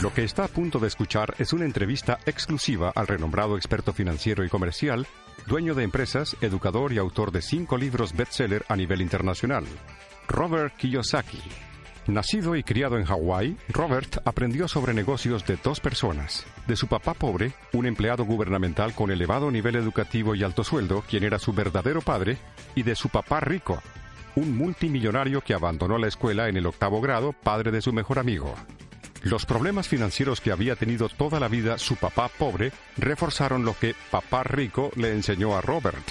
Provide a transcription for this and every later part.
Lo que está a punto de escuchar es una entrevista exclusiva al renombrado experto financiero y comercial, dueño de empresas, educador y autor de cinco libros bestseller a nivel internacional, Robert Kiyosaki. Nacido y criado en Hawái, Robert aprendió sobre negocios de dos personas. De su papá pobre, un empleado gubernamental con elevado nivel educativo y alto sueldo, quien era su verdadero padre, y de su papá rico, un multimillonario que abandonó la escuela en el octavo grado, padre de su mejor amigo. Los problemas financieros que había tenido toda la vida su papá pobre reforzaron lo que papá rico le enseñó a Robert,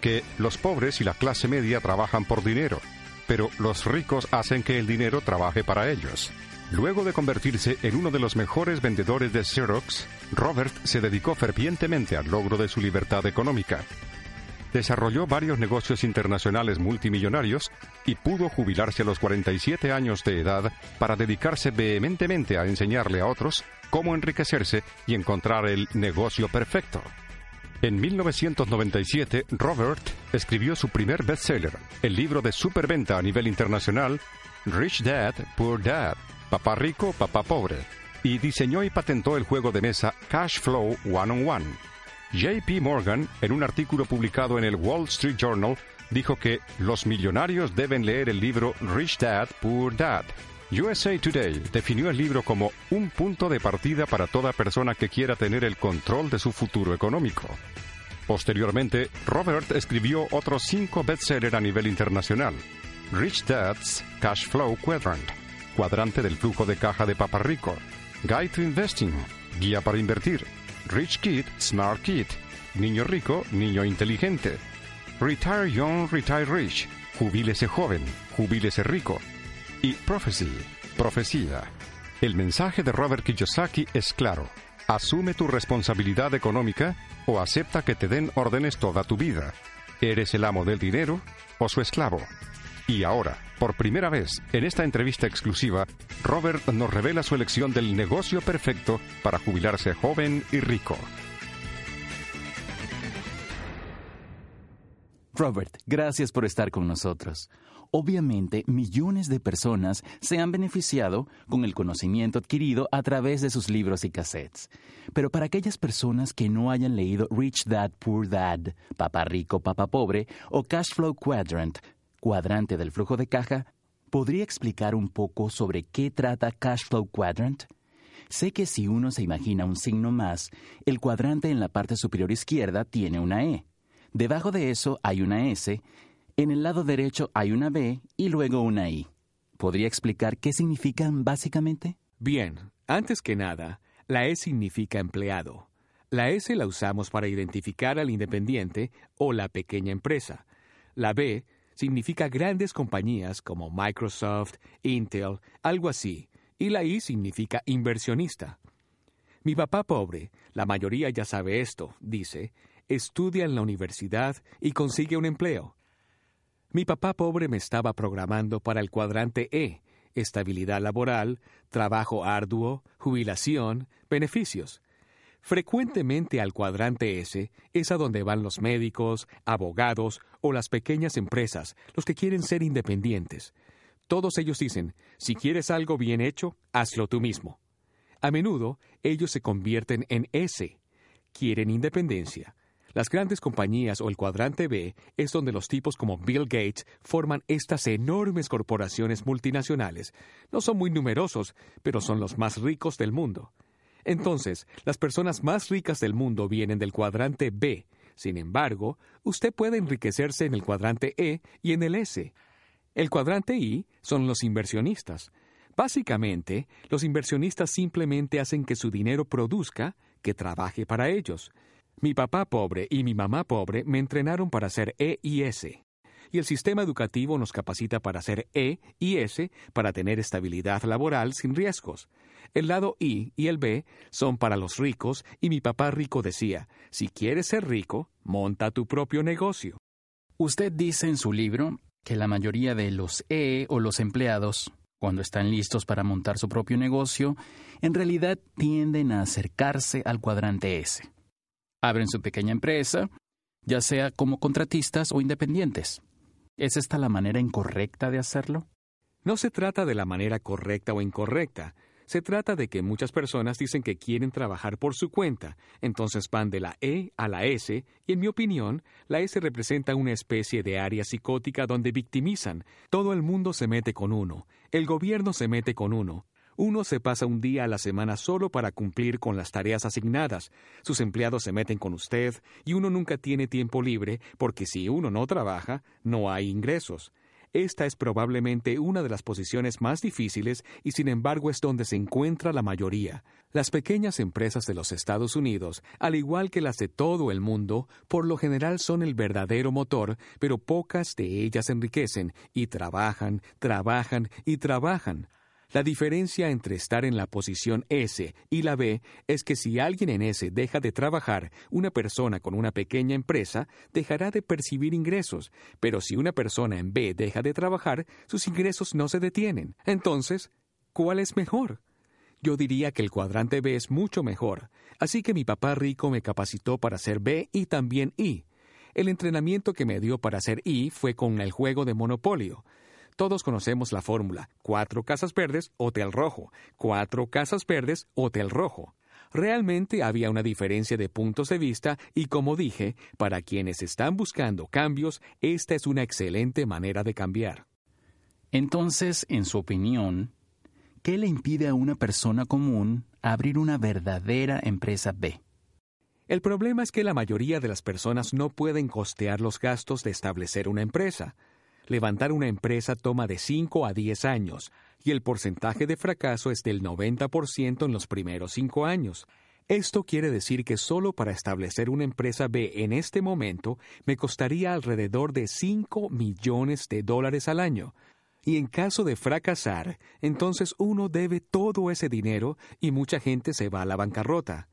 que los pobres y la clase media trabajan por dinero, pero los ricos hacen que el dinero trabaje para ellos. Luego de convertirse en uno de los mejores vendedores de Xerox, Robert se dedicó fervientemente al logro de su libertad económica, desarrolló varios negocios internacionales multimillonarios y pudo jubilarse a los 47 años de edad para dedicarse vehementemente a enseñarle a otros cómo enriquecerse y encontrar el negocio perfecto. En 1997, Robert escribió su primer bestseller, el libro de superventa a nivel internacional, Rich Dad, Poor Dad, Papá Rico, Papá Pobre, y diseñó y patentó el juego de mesa Cash Flow One on One JP Morgan, en un artículo publicado en el Wall Street Journal, dijo que los millonarios deben leer el libro Rich Dad, Poor Dad. USA Today definió el libro como un punto de partida para toda persona que quiera tener el control de su futuro económico. Posteriormente, Robert escribió otros cinco bestsellers a nivel internacional. Rich Dad's Cash Flow Quadrant, cuadrante del flujo de caja de Papa Rico, Guide to Investing, guía para invertir, Rich Kid, Smart Kid. Niño rico, niño inteligente. Retire Young, Retire Rich. Jubílese joven, jubílese rico. Y Prophecy, profecía. El mensaje de Robert Kiyosaki es claro. Asume tu responsabilidad económica o acepta que te den órdenes toda tu vida. ¿Eres el amo del dinero o su esclavo? Y ahora, por primera vez, en esta entrevista exclusiva, Robert nos revela su elección del negocio perfecto para jubilarse joven y rico. Robert, gracias por estar con nosotros. Obviamente, millones de personas se han beneficiado con el conocimiento adquirido a través de sus libros y cassettes. Pero para aquellas personas que no hayan leído Rich Dad, Poor Dad, Papá Rico, Papá Pobre o Cash Flow Quadrant, cuadrante del flujo de caja, ¿podría explicar un poco sobre qué trata Cash Flow Quadrant? Sé que si uno se imagina un signo más, el cuadrante en la parte superior izquierda tiene una E. Debajo de eso hay una S, en el lado derecho hay una B y luego una I. ¿Podría explicar qué significan básicamente? Bien, antes que nada, la E significa empleado. La S la usamos para identificar al independiente o la pequeña empresa. La B significa grandes compañías como Microsoft, Intel, algo así, y la I significa inversionista. Mi papá pobre, la mayoría ya sabe esto, dice, estudia en la universidad y consigue un empleo. Mi papá pobre me estaba programando para el cuadrante E, estabilidad laboral, trabajo arduo, jubilación, beneficios. Frecuentemente al cuadrante S es a donde van los médicos, abogados o las pequeñas empresas, los que quieren ser independientes. Todos ellos dicen, si quieres algo bien hecho, hazlo tú mismo. A menudo ellos se convierten en S. Quieren independencia. Las grandes compañías o el cuadrante B es donde los tipos como Bill Gates forman estas enormes corporaciones multinacionales. No son muy numerosos, pero son los más ricos del mundo. Entonces, las personas más ricas del mundo vienen del cuadrante B. Sin embargo, usted puede enriquecerse en el cuadrante E y en el S. El cuadrante I son los inversionistas. Básicamente, los inversionistas simplemente hacen que su dinero produzca, que trabaje para ellos. Mi papá pobre y mi mamá pobre me entrenaron para ser E y S. Y el sistema educativo nos capacita para ser E y S para tener estabilidad laboral sin riesgos. El lado I y el B son para los ricos y mi papá rico decía, si quieres ser rico, monta tu propio negocio. Usted dice en su libro que la mayoría de los E o los empleados, cuando están listos para montar su propio negocio, en realidad tienden a acercarse al cuadrante S. Abren su pequeña empresa, ya sea como contratistas o independientes. ¿Es esta la manera incorrecta de hacerlo? No se trata de la manera correcta o incorrecta, Se trata de que muchas personas dicen que quieren trabajar por su cuenta, entonces van de la E a la S, y en mi opinión, la S representa una especie de área psicótica donde victimizan. Todo el mundo se mete con uno, el gobierno se mete con uno, uno se pasa un día a la semana solo para cumplir con las tareas asignadas. Sus empleados se meten con usted y uno nunca tiene tiempo libre porque si uno no trabaja, no hay ingresos. Esta es probablemente una de las posiciones más difíciles y sin embargo es donde se encuentra la mayoría. Las pequeñas empresas de los Estados Unidos, al igual que las de todo el mundo, por lo general son el verdadero motor, pero pocas de ellas enriquecen y trabajan, trabajan y trabajan. La diferencia entre estar en la posición S y la B es que si alguien en S deja de trabajar, una persona con una pequeña empresa dejará de percibir ingresos, pero si una persona en B deja de trabajar, sus ingresos no se detienen. Entonces, ¿cuál es mejor? Yo diría que el cuadrante B es mucho mejor, así que mi papá rico me capacitó para ser B y también I. El entrenamiento que me dio para ser I fue con el juego de Monopolio. Todos conocemos la fórmula. Cuatro casas verdes, hotel rojo. Cuatro casas verdes, hotel rojo. Realmente había una diferencia de puntos de vista y como dije, para quienes están buscando cambios, esta es una excelente manera de cambiar. Entonces, en su opinión, ¿qué le impide a una persona común abrir una verdadera empresa B? El problema es que la mayoría de las personas no pueden costear los gastos de establecer una empresa. Levantar una empresa toma de 5 a 10 años y el porcentaje de fracaso es del 90% en los primeros 5 años. Esto quiere decir que solo para establecer una empresa B en este momento me costaría alrededor de 5 millones de dólares al año. Y en caso de fracasar, entonces uno debe todo ese dinero y mucha gente se va a la bancarrota.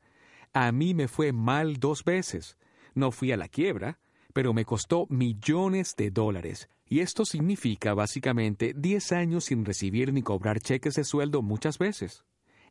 A mí me fue mal dos veces. No fui a la quiebra, pero me costó millones de dólares. Y esto significa básicamente 10 años sin recibir ni cobrar cheques de sueldo muchas veces.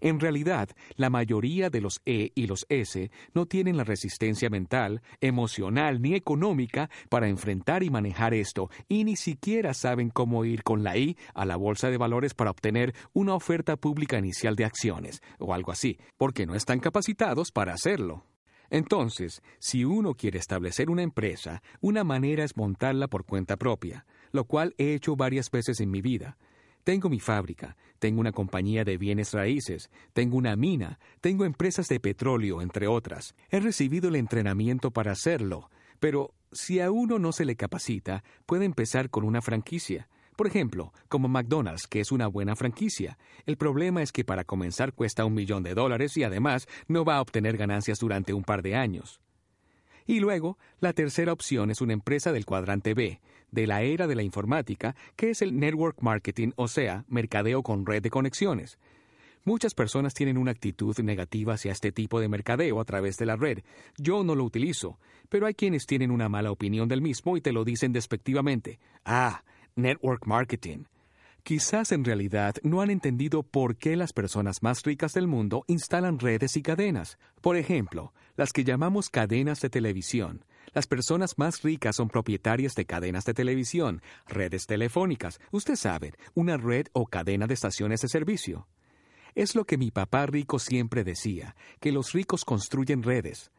En realidad, la mayoría de los E y los S no tienen la resistencia mental, emocional ni económica para enfrentar y manejar esto, y ni siquiera saben cómo ir con la I a la bolsa de valores para obtener una oferta pública inicial de acciones, o algo así, porque no están capacitados para hacerlo. Entonces, si uno quiere establecer una empresa, una manera es montarla por cuenta propia, lo cual he hecho varias veces en mi vida. Tengo mi fábrica, tengo una compañía de bienes raíces, tengo una mina, tengo empresas de petróleo, entre otras. He recibido el entrenamiento para hacerlo, pero si a uno no se le capacita, puede empezar con una franquicia. Por ejemplo, como McDonald's, que es una buena franquicia. El problema es que para comenzar cuesta un millón de dólares y además no va a obtener ganancias durante un par de años. Y luego, la tercera opción es una empresa del cuadrante B, de la era de la informática, que es el network marketing, o sea, mercadeo con red de conexiones. Muchas personas tienen una actitud negativa hacia este tipo de mercadeo a través de la red. Yo no lo utilizo, pero hay quienes tienen una mala opinión del mismo y te lo dicen despectivamente. Ah, network marketing. Quizás en realidad no han entendido por qué las personas más ricas del mundo instalan redes y cadenas. Por ejemplo, las que llamamos cadenas de televisión. Las personas más ricas son propietarias de cadenas de televisión, redes telefónicas, usted sabe, una red o cadena de estaciones de servicio. Es lo que mi papá rico siempre decía, que los ricos construyen redes.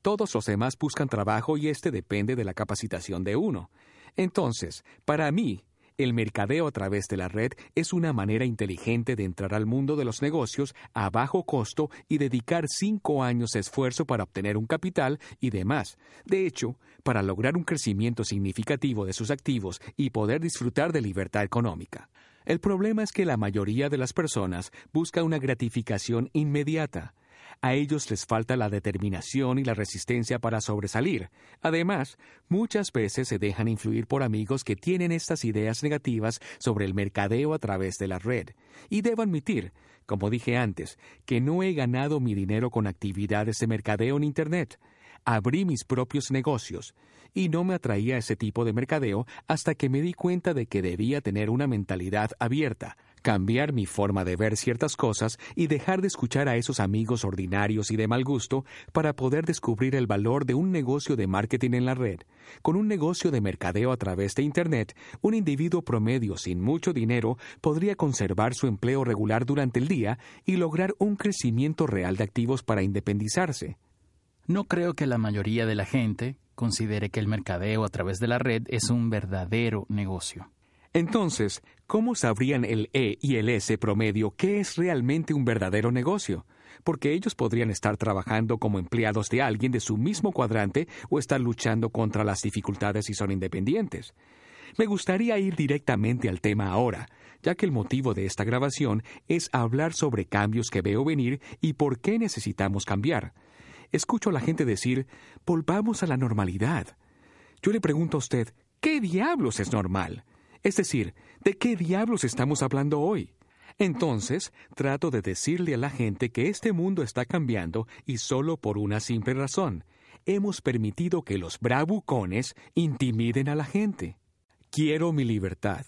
Todos los demás buscan trabajo y este depende de la capacitación de uno. Entonces, para mí, el mercadeo a través de la red es una manera inteligente de entrar al mundo de los negocios a bajo costo y dedicar cinco años de esfuerzo para obtener un capital y demás. De hecho, para lograr un crecimiento significativo de sus activos y poder disfrutar de libertad económica. El problema es que la mayoría de las personas busca una gratificación inmediata. A ellos les falta la determinación y la resistencia para sobresalir. Además, muchas veces se dejan influir por amigos que tienen estas ideas negativas sobre el mercadeo a través de la red. Y debo admitir, como dije antes, que no he ganado mi dinero con actividades de mercadeo en Internet. Abrí mis propios negocios y no me atraía ese tipo de mercadeo hasta que me di cuenta de que debía tener una mentalidad abierta, cambiar mi forma de ver ciertas cosas y dejar de escuchar a esos amigos ordinarios y de mal gusto para poder descubrir el valor de un negocio de marketing en la red. Con un negocio de mercadeo a través de Internet, un individuo promedio sin mucho dinero podría conservar su empleo regular durante el día y lograr un crecimiento real de activos para independizarse. No creo que la mayoría de la gente considere que el mercadeo a través de la red es un verdadero negocio. Entonces, ¿cómo sabrían el E y el S promedio qué es realmente un verdadero negocio? Porque ellos podrían estar trabajando como empleados de alguien de su mismo cuadrante o estar luchando contra las dificultades si son independientes. Me gustaría ir directamente al tema ahora, ya que el motivo de esta grabación es hablar sobre cambios que veo venir y por qué necesitamos cambiar. Escucho a la gente decir, volvamos a la normalidad. Yo le pregunto a usted, ¿qué diablos es normal? Es decir, ¿de qué diablos estamos hablando hoy? Entonces, trato de decirle a la gente que este mundo está cambiando y solo por una simple razón. Hemos permitido que los bravucones intimiden a la gente. Quiero mi libertad.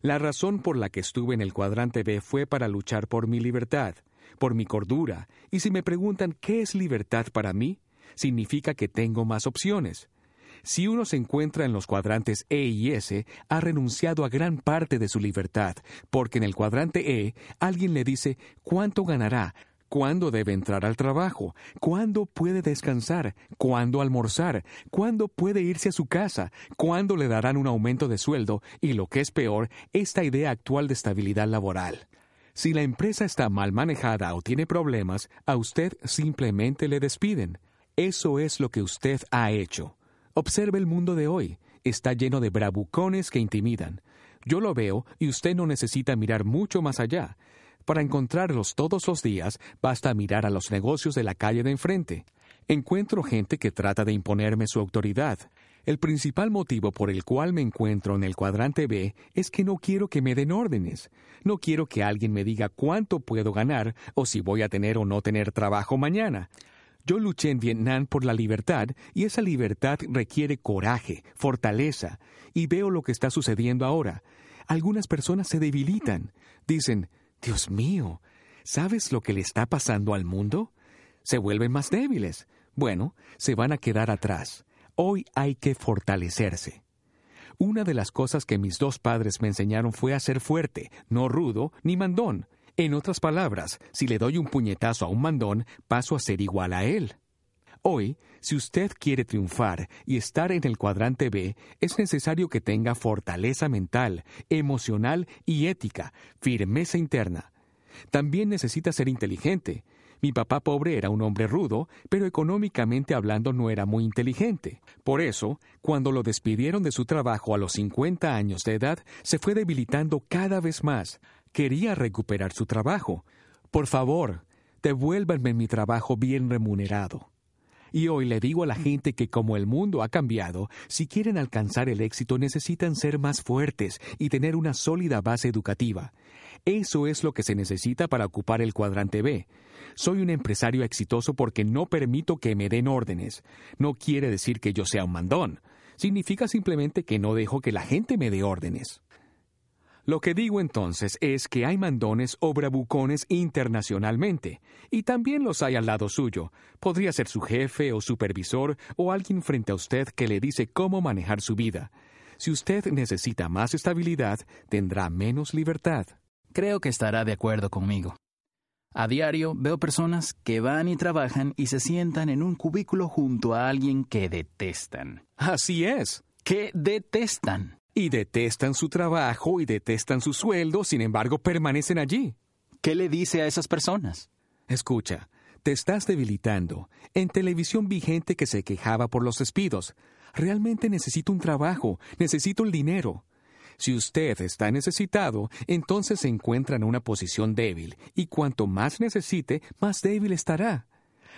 La razón por la que estuve en el cuadrante B fue para luchar por mi libertad, por mi cordura, y si me preguntan qué es libertad para mí, significa que tengo más opciones. Si uno se encuentra en los cuadrantes E y S, ha renunciado a gran parte de su libertad, porque en el cuadrante E alguien le dice cuánto ganará, cuándo debe entrar al trabajo, cuándo puede descansar, cuándo almorzar, cuándo puede irse a su casa, cuándo le darán un aumento de sueldo y, lo que es peor, esta idea actual de estabilidad laboral. Si la empresa está mal manejada o tiene problemas, a usted simplemente le despiden. Eso es lo que usted ha hecho. Observe el mundo de hoy. Está lleno de bravucones que intimidan. Yo lo veo y usted no necesita mirar mucho más allá. Para encontrarlos todos los días, basta mirar a los negocios de la calle de enfrente. Encuentro gente que trata de imponerme su autoridad. El principal motivo por el cual me encuentro en el cuadrante B es que no quiero que me den órdenes. No quiero que alguien me diga cuánto puedo ganar o si voy a tener o no tener trabajo mañana. Yo luché en Vietnam por la libertad y esa libertad requiere coraje, fortaleza, y veo lo que está sucediendo ahora. Algunas personas se debilitan. Dicen, Dios mío, ¿sabes lo que le está pasando al mundo? Se vuelven más débiles. Bueno, se van a quedar atrás. Hoy hay que fortalecerse. Una de las cosas que mis dos padres me enseñaron fue a ser fuerte, no rudo ni mandón. En otras palabras, si le doy un puñetazo a un mandón, paso a ser igual a él. Hoy, si usted quiere triunfar y estar en el cuadrante B, es necesario que tenga fortaleza mental, emocional y ética, firmeza interna. También necesita ser inteligente. Mi papá pobre era un hombre rudo, pero económicamente hablando no era muy inteligente. Por eso, cuando lo despidieron de su trabajo a los 50 años de edad, se fue debilitando cada vez más, quería recuperar su trabajo. Por favor, devuélvanme mi trabajo bien remunerado. Y hoy le digo a la gente que como el mundo ha cambiado, si quieren alcanzar el éxito necesitan ser más fuertes y tener una sólida base educativa. Eso es lo que se necesita para ocupar el cuadrante B. Soy un empresario exitoso porque no permito que me den órdenes. No quiere decir que yo sea un mandón. Significa simplemente que no dejo que la gente me dé órdenes. Lo que digo entonces es que hay mandones o bravucones internacionalmente, y también los hay al lado suyo. Podría ser su jefe o supervisor o alguien frente a usted que le dice cómo manejar su vida. Si usted necesita más estabilidad, tendrá menos libertad. Creo que estará de acuerdo conmigo. A diario veo personas que van y trabajan y se sientan en un cubículo junto a alguien que detestan. Así es. Que detestan y detestan su trabajo y detestan su sueldo, sin embargo permanecen allí. ¿Qué le dice a esas personas? Escucha, te estás debilitando. En televisión vi gente que se quejaba por los despidos. Realmente necesito un trabajo, necesito el dinero. Si usted está necesitado, entonces se encuentra en una posición débil, y cuanto más necesite, más débil estará.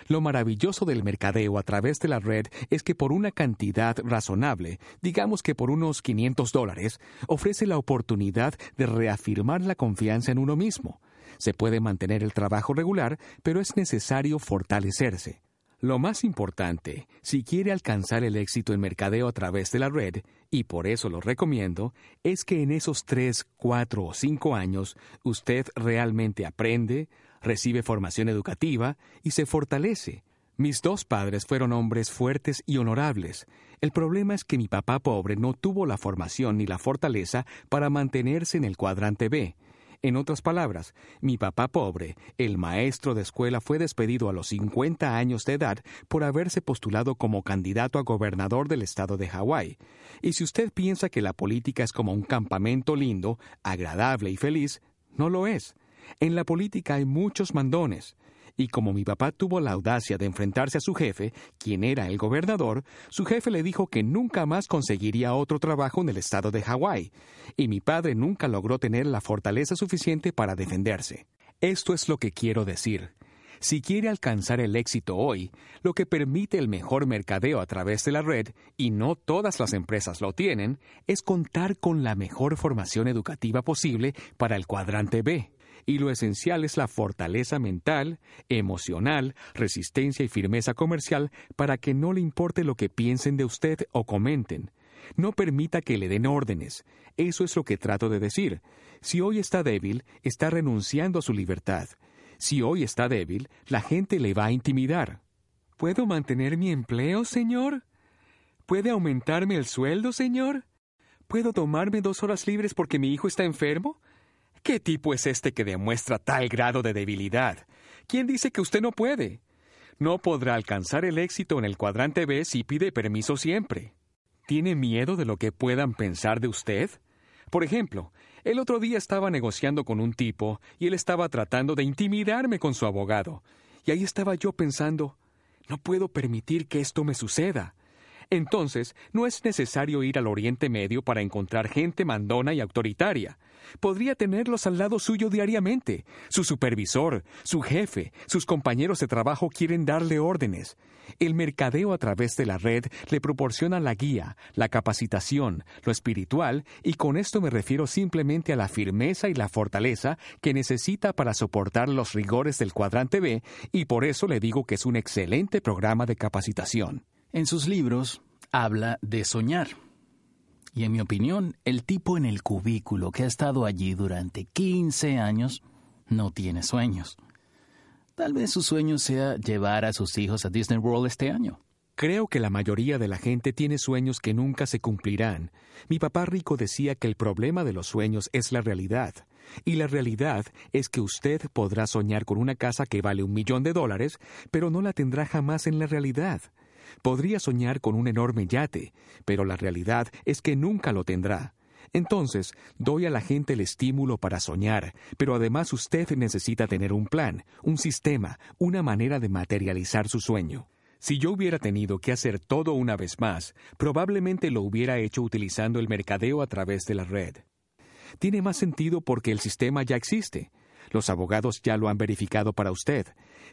Lo maravilloso del mercadeo a través de la red es que por una cantidad razonable, digamos que por unos 500 dólares, ofrece la oportunidad de reafirmar la confianza en uno mismo. Se puede mantener el trabajo regular, pero es necesario fortalecerse. Lo más importante, si quiere alcanzar el éxito en mercadeo a través de la red, y por eso lo recomiendo, es que en esos tres, cuatro o cinco años usted realmente aprende, recibe formación educativa y se fortalece. Mis dos padres fueron hombres fuertes y honorables. El problema es que mi papá pobre no tuvo la formación ni la fortaleza para mantenerse en el cuadrante B, en otras palabras, mi papá pobre, el maestro de escuela, fue despedido a los 50 años de edad por haberse postulado como candidato a gobernador del estado de Hawái. Y si usted piensa que la política es como un campamento lindo, agradable y feliz, no lo es. En la política hay muchos mandones y como mi papá tuvo la audacia de enfrentarse a su jefe, quien era el gobernador, su jefe le dijo que nunca más conseguiría otro trabajo en el estado de Hawái, y mi padre nunca logró tener la fortaleza suficiente para defenderse. Esto es lo que quiero decir. Si quiere alcanzar el éxito hoy, lo que permite el mejor mercadeo a través de la red, y no todas las empresas lo tienen, es contar con la mejor formación educativa posible para el cuadrante B y lo esencial es la fortaleza mental, emocional, resistencia y firmeza comercial para que no le importe lo que piensen de usted o comenten. No permita que le den órdenes. Eso es lo que trato de decir. Si hoy está débil, está renunciando a su libertad. Si hoy está débil, la gente le va a intimidar. ¿Puedo mantener mi empleo, señor? ¿Puede aumentarme el sueldo, señor? ¿Puedo tomarme dos horas libres porque mi hijo está enfermo? ¿Qué tipo es este que demuestra tal grado de debilidad? ¿Quién dice que usted no puede? No podrá alcanzar el éxito en el cuadrante B si pide permiso siempre. ¿Tiene miedo de lo que puedan pensar de usted? Por ejemplo, el otro día estaba negociando con un tipo y él estaba tratando de intimidarme con su abogado. Y ahí estaba yo pensando, no puedo permitir que esto me suceda. Entonces, no es necesario ir al Oriente Medio para encontrar gente mandona y autoritaria. Podría tenerlos al lado suyo diariamente. Su supervisor, su jefe, sus compañeros de trabajo quieren darle órdenes. El mercadeo a través de la red le proporciona la guía, la capacitación, lo espiritual, y con esto me refiero simplemente a la firmeza y la fortaleza que necesita para soportar los rigores del cuadrante B, y por eso le digo que es un excelente programa de capacitación. En sus libros habla de soñar. Y en mi opinión, el tipo en el cubículo que ha estado allí durante 15 años no tiene sueños. Tal vez su sueño sea llevar a sus hijos a Disney World este año. Creo que la mayoría de la gente tiene sueños que nunca se cumplirán. Mi papá rico decía que el problema de los sueños es la realidad. Y la realidad es que usted podrá soñar con una casa que vale un millón de dólares, pero no la tendrá jamás en la realidad. Podría soñar con un enorme yate, pero la realidad es que nunca lo tendrá. Entonces, doy a la gente el estímulo para soñar, pero además usted necesita tener un plan, un sistema, una manera de materializar su sueño. Si yo hubiera tenido que hacer todo una vez más, probablemente lo hubiera hecho utilizando el mercadeo a través de la red. Tiene más sentido porque el sistema ya existe. Los abogados ya lo han verificado para usted.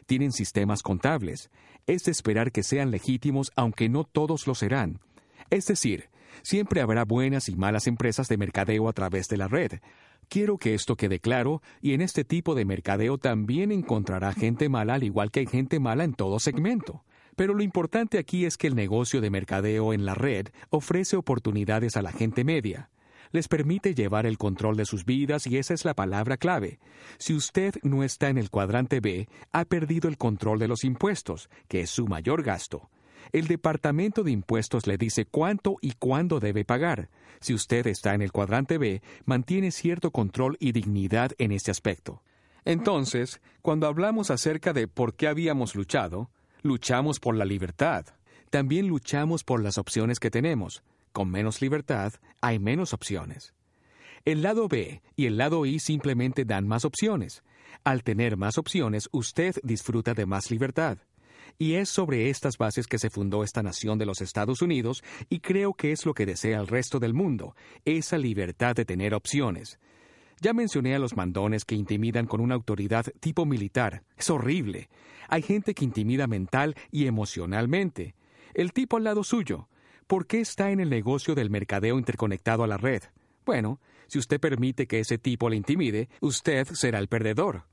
Tienen sistemas contables. Es de esperar que sean legítimos aunque no todos lo serán. Es decir, siempre habrá buenas y malas empresas de mercadeo a través de la red. Quiero que esto quede claro, y en este tipo de mercadeo también encontrará gente mala al igual que hay gente mala en todo segmento. Pero lo importante aquí es que el negocio de mercadeo en la red ofrece oportunidades a la gente media les permite llevar el control de sus vidas y esa es la palabra clave. Si usted no está en el cuadrante B, ha perdido el control de los impuestos, que es su mayor gasto. El Departamento de Impuestos le dice cuánto y cuándo debe pagar. Si usted está en el cuadrante B, mantiene cierto control y dignidad en este aspecto. Entonces, cuando hablamos acerca de por qué habíamos luchado, luchamos por la libertad. También luchamos por las opciones que tenemos. Con menos libertad hay menos opciones. El lado B y el lado I simplemente dan más opciones. Al tener más opciones, usted disfruta de más libertad. Y es sobre estas bases que se fundó esta nación de los Estados Unidos y creo que es lo que desea el resto del mundo, esa libertad de tener opciones. Ya mencioné a los mandones que intimidan con una autoridad tipo militar. Es horrible. Hay gente que intimida mental y emocionalmente. El tipo al lado suyo. ¿Por qué está en el negocio del mercadeo interconectado a la red? Bueno, si usted permite que ese tipo le intimide, usted será el perdedor.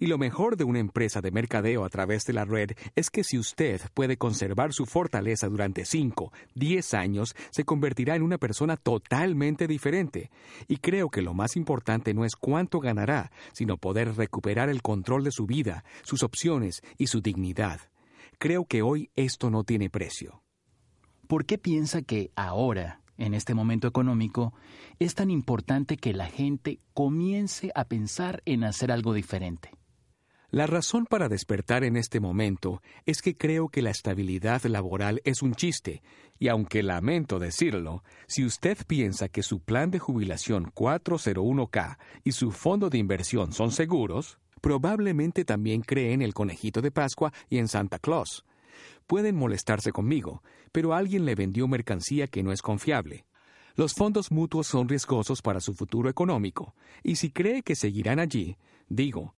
Y lo mejor de una empresa de mercadeo a través de la red es que si usted puede conservar su fortaleza durante 5, 10 años, se convertirá en una persona totalmente diferente. Y creo que lo más importante no es cuánto ganará, sino poder recuperar el control de su vida, sus opciones y su dignidad. Creo que hoy esto no tiene precio. ¿Por qué piensa que ahora, en este momento económico, es tan importante que la gente comience a pensar en hacer algo diferente? La razón para despertar en este momento es que creo que la estabilidad laboral es un chiste, y aunque lamento decirlo, si usted piensa que su plan de jubilación 401k y su fondo de inversión son seguros, probablemente también cree en el conejito de Pascua y en Santa Claus. Pueden molestarse conmigo, pero alguien le vendió mercancía que no es confiable. Los fondos mutuos son riesgosos para su futuro económico, y si cree que seguirán allí, digo,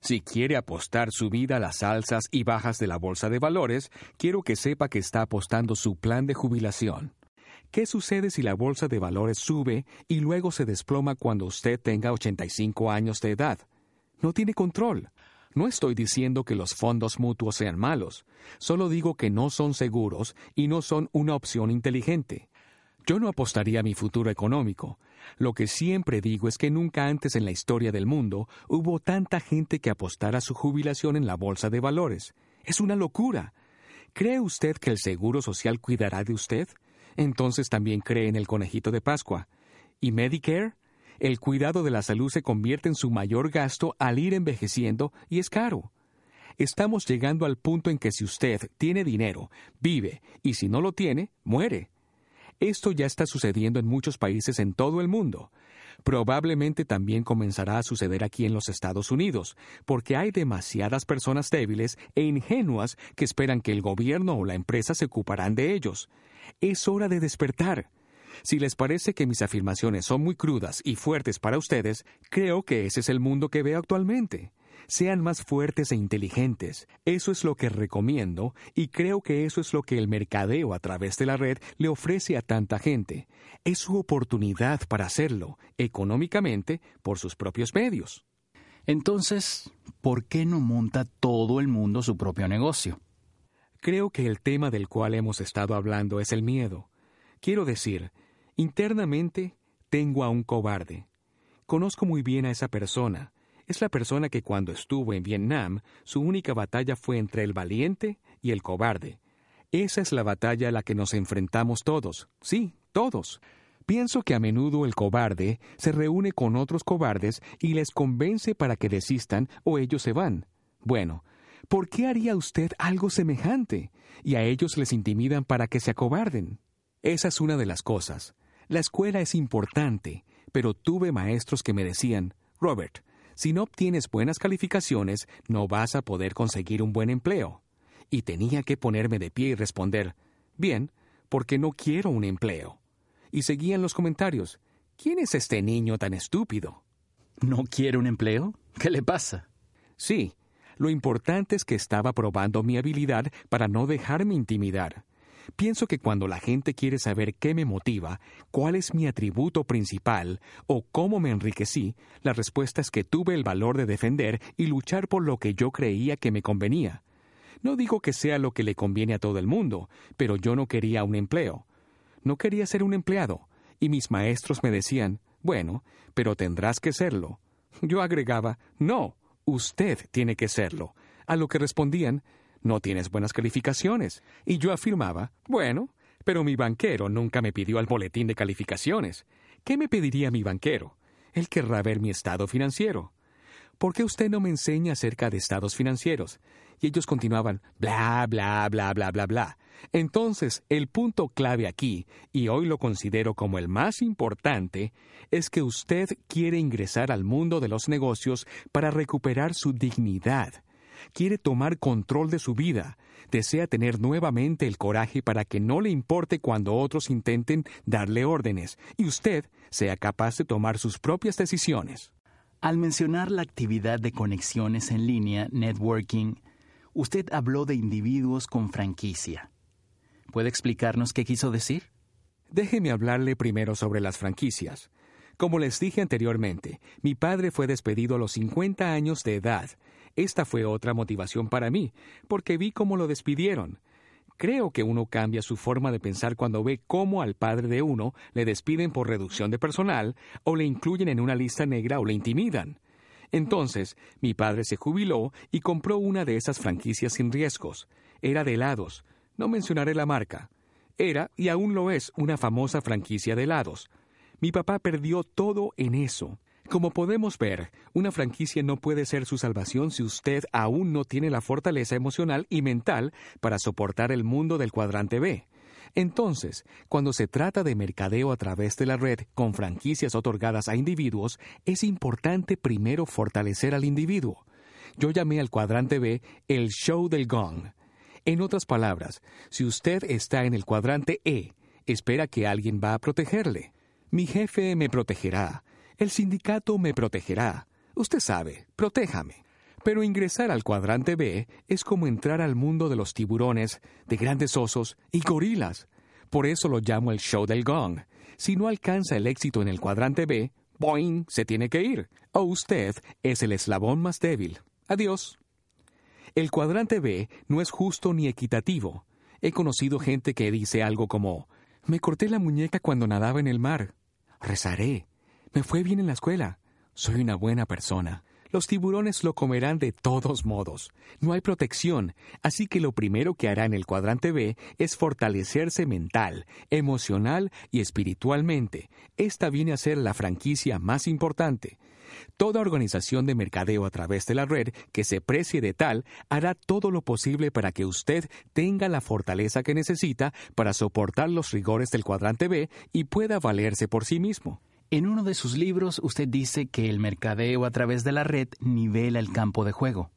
si quiere apostar su vida a las alzas y bajas de la bolsa de valores, quiero que sepa que está apostando su plan de jubilación. ¿Qué sucede si la bolsa de valores sube y luego se desploma cuando usted tenga 85 años de edad? No tiene control. No estoy diciendo que los fondos mutuos sean malos, solo digo que no son seguros y no son una opción inteligente. Yo no apostaría a mi futuro económico. Lo que siempre digo es que nunca antes en la historia del mundo hubo tanta gente que apostara su jubilación en la bolsa de valores. Es una locura. ¿Cree usted que el Seguro Social cuidará de usted? Entonces también cree en el conejito de Pascua. ¿Y Medicare? El cuidado de la salud se convierte en su mayor gasto al ir envejeciendo y es caro. Estamos llegando al punto en que si usted tiene dinero, vive, y si no lo tiene, muere. Esto ya está sucediendo en muchos países en todo el mundo. Probablemente también comenzará a suceder aquí en los Estados Unidos, porque hay demasiadas personas débiles e ingenuas que esperan que el gobierno o la empresa se ocuparán de ellos. Es hora de despertar. Si les parece que mis afirmaciones son muy crudas y fuertes para ustedes, creo que ese es el mundo que veo actualmente. Sean más fuertes e inteligentes. Eso es lo que recomiendo y creo que eso es lo que el mercadeo a través de la red le ofrece a tanta gente. Es su oportunidad para hacerlo, económicamente, por sus propios medios. Entonces, ¿por qué no monta todo el mundo su propio negocio? Creo que el tema del cual hemos estado hablando es el miedo. Quiero decir, internamente tengo a un cobarde. Conozco muy bien a esa persona, es la persona que cuando estuvo en Vietnam, su única batalla fue entre el valiente y el cobarde. Esa es la batalla a la que nos enfrentamos todos, sí, todos. Pienso que a menudo el cobarde se reúne con otros cobardes y les convence para que desistan o ellos se van. Bueno, ¿por qué haría usted algo semejante? Y a ellos les intimidan para que se acobarden. Esa es una de las cosas. La escuela es importante, pero tuve maestros que me decían, Robert, si no obtienes buenas calificaciones, no vas a poder conseguir un buen empleo. Y tenía que ponerme de pie y responder, bien, porque no quiero un empleo. Y seguían los comentarios, ¿quién es este niño tan estúpido? ¿No quiere un empleo? ¿Qué le pasa? Sí, lo importante es que estaba probando mi habilidad para no dejarme intimidar. Pienso que cuando la gente quiere saber qué me motiva, cuál es mi atributo principal o cómo me enriquecí, la respuesta es que tuve el valor de defender y luchar por lo que yo creía que me convenía. No digo que sea lo que le conviene a todo el mundo, pero yo no quería un empleo. No quería ser un empleado, y mis maestros me decían, bueno, pero tendrás que serlo. Yo agregaba, no, usted tiene que serlo. A lo que respondían, no tienes buenas calificaciones. Y yo afirmaba, bueno, pero mi banquero nunca me pidió el boletín de calificaciones. ¿Qué me pediría mi banquero? Él querrá ver mi estado financiero. ¿Por qué usted no me enseña acerca de estados financieros? Y ellos continuaban, bla, bla, bla, bla, bla, bla. Entonces, el punto clave aquí, y hoy lo considero como el más importante, es que usted quiere ingresar al mundo de los negocios para recuperar su dignidad quiere tomar control de su vida, desea tener nuevamente el coraje para que no le importe cuando otros intenten darle órdenes y usted sea capaz de tomar sus propias decisiones. Al mencionar la actividad de conexiones en línea, networking, usted habló de individuos con franquicia. ¿Puede explicarnos qué quiso decir? Déjeme hablarle primero sobre las franquicias. Como les dije anteriormente, mi padre fue despedido a los 50 años de edad Esta fue otra motivación para mí, porque vi cómo lo despidieron. Creo que uno cambia su forma de pensar cuando ve cómo al padre de uno le despiden por reducción de personal, o le incluyen en una lista negra o le intimidan. Entonces, mi padre se jubiló y compró una de esas franquicias sin riesgos. Era de helados. No mencionaré la marca. Era, y aún lo es, una famosa franquicia de helados. Mi papá perdió todo en eso. Como podemos ver, una franquicia no puede ser su salvación si usted aún no tiene la fortaleza emocional y mental para soportar el mundo del cuadrante B. Entonces, cuando se trata de mercadeo a través de la red con franquicias otorgadas a individuos, es importante primero fortalecer al individuo. Yo llamé al cuadrante B el show del gong. En otras palabras, si usted está en el cuadrante E, espera que alguien va a protegerle. Mi jefe me protegerá. El sindicato me protegerá. Usted sabe, protéjame. Pero ingresar al cuadrante B es como entrar al mundo de los tiburones, de grandes osos y gorilas. Por eso lo llamo el show del gong. Si no alcanza el éxito en el cuadrante B, boing, se tiene que ir. O usted es el eslabón más débil. Adiós. El cuadrante B no es justo ni equitativo. He conocido gente que dice algo como, me corté la muñeca cuando nadaba en el mar. Rezaré. Me fue bien en la escuela. Soy una buena persona. Los tiburones lo comerán de todos modos. No hay protección, así que lo primero que hará en el cuadrante B es fortalecerse mental, emocional y espiritualmente. Esta viene a ser la franquicia más importante. Toda organización de mercadeo a través de la red que se precie de tal hará todo lo posible para que usted tenga la fortaleza que necesita para soportar los rigores del cuadrante B y pueda valerse por sí mismo. En uno de sus libros usted dice que el mercadeo a través de la red nivela el campo de juego.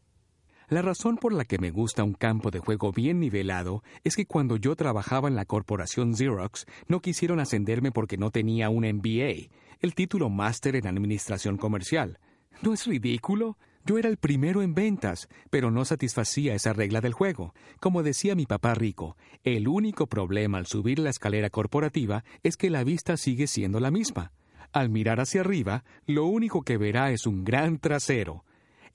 La razón por la que me gusta un campo de juego bien nivelado es que cuando yo trabajaba en la corporación Xerox no quisieron ascenderme porque no tenía un MBA, el título máster en administración comercial. ¿No es ridículo? Yo era el primero en ventas, pero no satisfacía esa regla del juego. Como decía mi papá rico, el único problema al subir la escalera corporativa es que la vista sigue siendo la misma. Al mirar hacia arriba, lo único que verá es un gran trasero.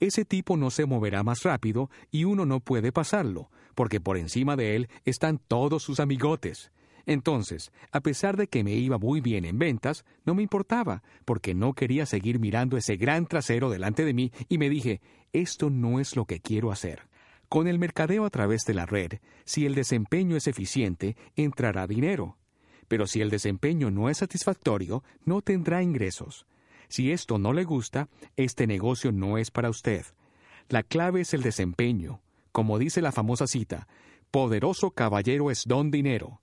Ese tipo no se moverá más rápido y uno no puede pasarlo, porque por encima de él están todos sus amigotes. Entonces, a pesar de que me iba muy bien en ventas, no me importaba, porque no quería seguir mirando ese gran trasero delante de mí y me dije, esto no es lo que quiero hacer. Con el mercadeo a través de la red, si el desempeño es eficiente, entrará dinero. Pero si el desempeño no es satisfactorio, no tendrá ingresos. Si esto no le gusta, este negocio no es para usted. La clave es el desempeño. Como dice la famosa cita, poderoso caballero es don dinero.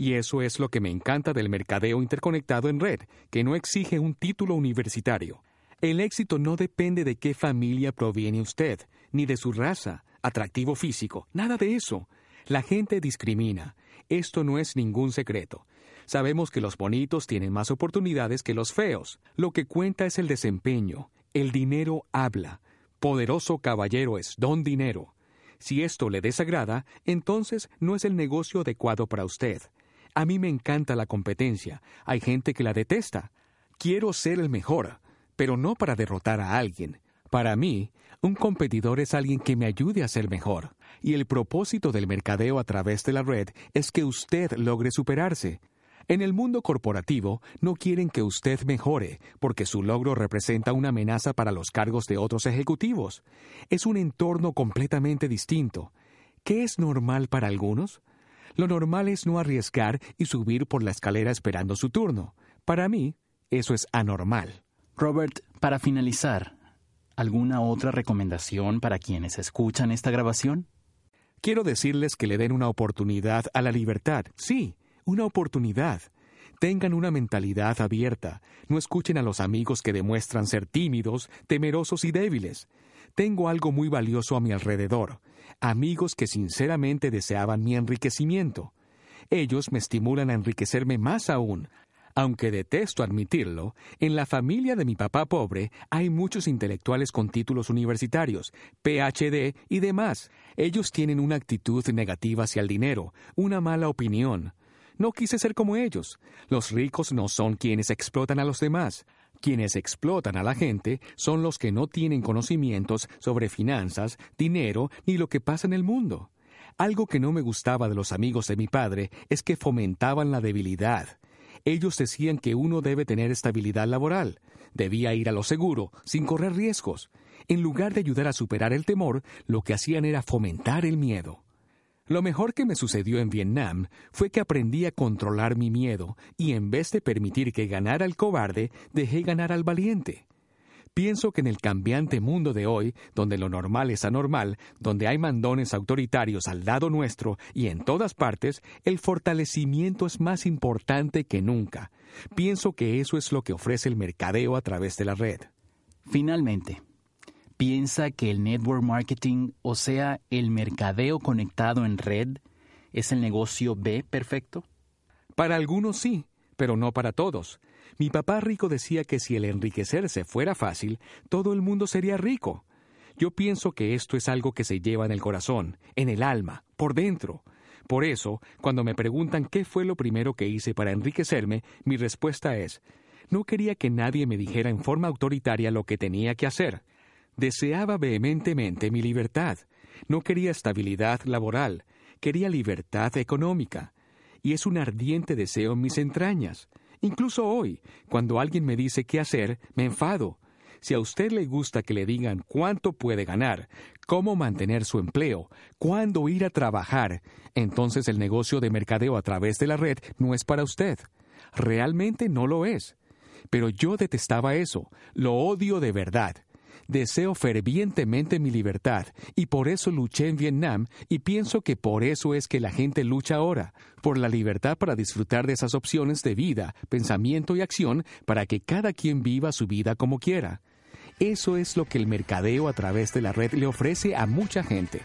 Y eso es lo que me encanta del mercadeo interconectado en red, que no exige un título universitario. El éxito no depende de qué familia proviene usted, ni de su raza, atractivo físico, nada de eso. La gente discrimina. Esto no es ningún secreto. Sabemos que los bonitos tienen más oportunidades que los feos. Lo que cuenta es el desempeño. El dinero habla. Poderoso caballero es don dinero. Si esto le desagrada, entonces no es el negocio adecuado para usted. A mí me encanta la competencia. Hay gente que la detesta. Quiero ser el mejor, pero no para derrotar a alguien. Para mí, un competidor es alguien que me ayude a ser mejor. Y el propósito del mercadeo a través de la red es que usted logre superarse. En el mundo corporativo no quieren que usted mejore, porque su logro representa una amenaza para los cargos de otros ejecutivos. Es un entorno completamente distinto. ¿Qué es normal para algunos? Lo normal es no arriesgar y subir por la escalera esperando su turno. Para mí, eso es anormal. Robert, para finalizar, ¿alguna otra recomendación para quienes escuchan esta grabación? Quiero decirles que le den una oportunidad a la libertad. Sí, una oportunidad. Tengan una mentalidad abierta. No escuchen a los amigos que demuestran ser tímidos, temerosos y débiles. Tengo algo muy valioso a mi alrededor. Amigos que sinceramente deseaban mi enriquecimiento. Ellos me estimulan a enriquecerme más aún. Aunque detesto admitirlo, en la familia de mi papá pobre hay muchos intelectuales con títulos universitarios, PhD y demás. Ellos tienen una actitud negativa hacia el dinero, una mala opinión. No quise ser como ellos. Los ricos no son quienes explotan a los demás. Quienes explotan a la gente son los que no tienen conocimientos sobre finanzas, dinero ni lo que pasa en el mundo. Algo que no me gustaba de los amigos de mi padre es que fomentaban la debilidad. Ellos decían que uno debe tener estabilidad laboral, debía ir a lo seguro, sin correr riesgos. En lugar de ayudar a superar el temor, lo que hacían era fomentar el miedo. Lo mejor que me sucedió en Vietnam fue que aprendí a controlar mi miedo y en vez de permitir que ganara el cobarde, dejé ganar al valiente. Pienso que en el cambiante mundo de hoy, donde lo normal es anormal, donde hay mandones autoritarios al lado nuestro y en todas partes, el fortalecimiento es más importante que nunca. Pienso que eso es lo que ofrece el mercadeo a través de la red. Finalmente, ¿piensa que el network marketing, o sea, el mercadeo conectado en red, es el negocio B perfecto? Para algunos sí, pero no para todos. Mi papá rico decía que si el enriquecerse fuera fácil, todo el mundo sería rico. Yo pienso que esto es algo que se lleva en el corazón, en el alma, por dentro. Por eso, cuando me preguntan qué fue lo primero que hice para enriquecerme, mi respuesta es, no quería que nadie me dijera en forma autoritaria lo que tenía que hacer. Deseaba vehementemente mi libertad. No quería estabilidad laboral, quería libertad económica. Y es un ardiente deseo en mis entrañas. Incluso hoy, cuando alguien me dice qué hacer, me enfado. Si a usted le gusta que le digan cuánto puede ganar, cómo mantener su empleo, cuándo ir a trabajar, entonces el negocio de mercadeo a través de la red no es para usted. Realmente no lo es. Pero yo detestaba eso, lo odio de verdad. Deseo fervientemente mi libertad y por eso luché en Vietnam y pienso que por eso es que la gente lucha ahora, por la libertad para disfrutar de esas opciones de vida, pensamiento y acción para que cada quien viva su vida como quiera. Eso es lo que el mercadeo a través de la red le ofrece a mucha gente.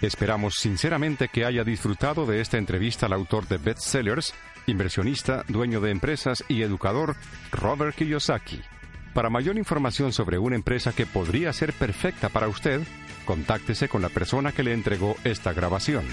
Esperamos sinceramente que haya disfrutado de esta entrevista al autor de bestsellers, inversionista, dueño de empresas y educador, Robert Kiyosaki. Para mayor información sobre una empresa que podría ser perfecta para usted, contáctese con la persona que le entregó esta grabación.